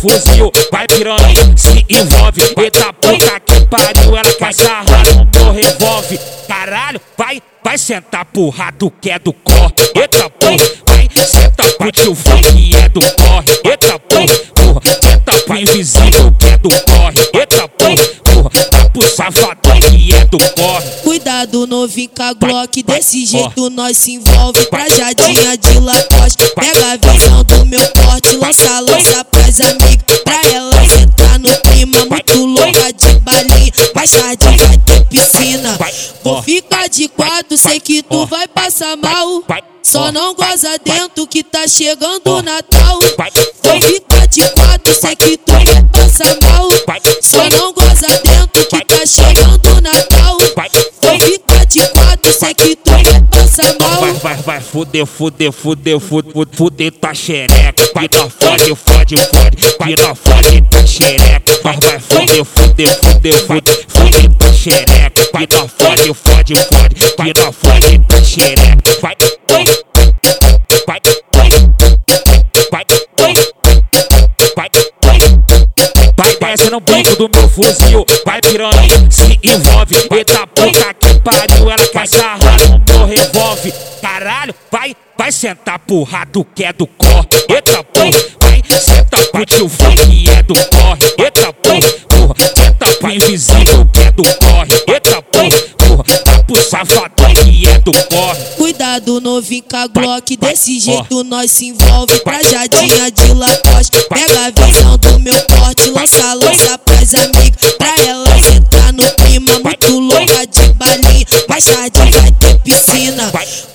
fuzil, vai piranha, se envolve. Eita puta que pariu, ela quer sarrar no meu revólver. Caralho, vai, vai sentar pro rato que é do corre. Eita porra, vai sentar pro tio Fê que é do corre. Eita porra, porra, senta pro invisível que é do corre. Eita porra, porra, tá pro safadão que é do corre. Cuidado novinho com a Glock, desse jeito nós se envolve. Trajadinha de Lacoste, pega amigas, pra ela sentar no clima. Muito louca de balinha, mais tarde vai ter piscina. Vou ficar de quatro, sei que tu vai passar mal. Só não goza dentro que tá chegando o Natal. Vou ficar de quatro, sei que tu vai passar mal. Só não goza dentro que tá chegando o Natal. Vou ficar de quatro, sei que tu vai. Vai, vai, vai, fuder, fuder, fuder, fuder, fuder tua xereca. Pina fode, fode, fode, pina fode tua xereca. Vai, vai, fuder, fuder, fuder, fuder, fuder tua xereca. Pina fode, fode, fode, pina fode tua xereca. Vai, vai, vai, vai, vai, vai, vai, desce no bico do meu fuzil, vai piranha, se envolve. Eita puta que pariu, ela quer sarrar revólver. Caralho, vai, vai sentar pro rato que é do corre. Eita porra, vai sentar pro tio Fê que é do corre. Eita porra, senta pro invisível que é do corre. Eita porra, porra, tá pro safadão que é do corre. Cuidado novinho com a Glock, desse jeito nós se envolve. Trajadinha de Lacoste, pega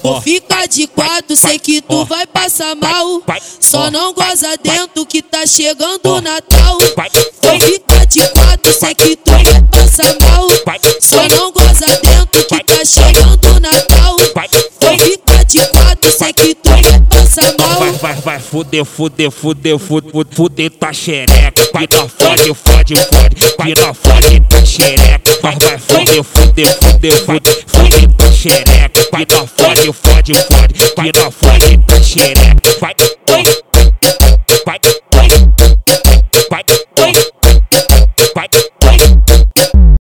piscina. Vou ficar de quatro, sei que tu vai passar mal. Só não goza dentro que tá chegando o Natal. Vou ficar de quatro, sei que tu vai passar mal. Só não goza dentro que tá chegando o Natal. Vou ficar de quatro, sei que tu vai mal. Vai, vai, vai, fuder, fuder, fuder, fuder, fuder tua xereca. Pina fode, fode, fode, pina fode tua xereca. Vai, vai, fuder, fuder, fuder, fuder, fuder tua xereca. Pina fode, fode, fode, pina fode tua xereca. Vai,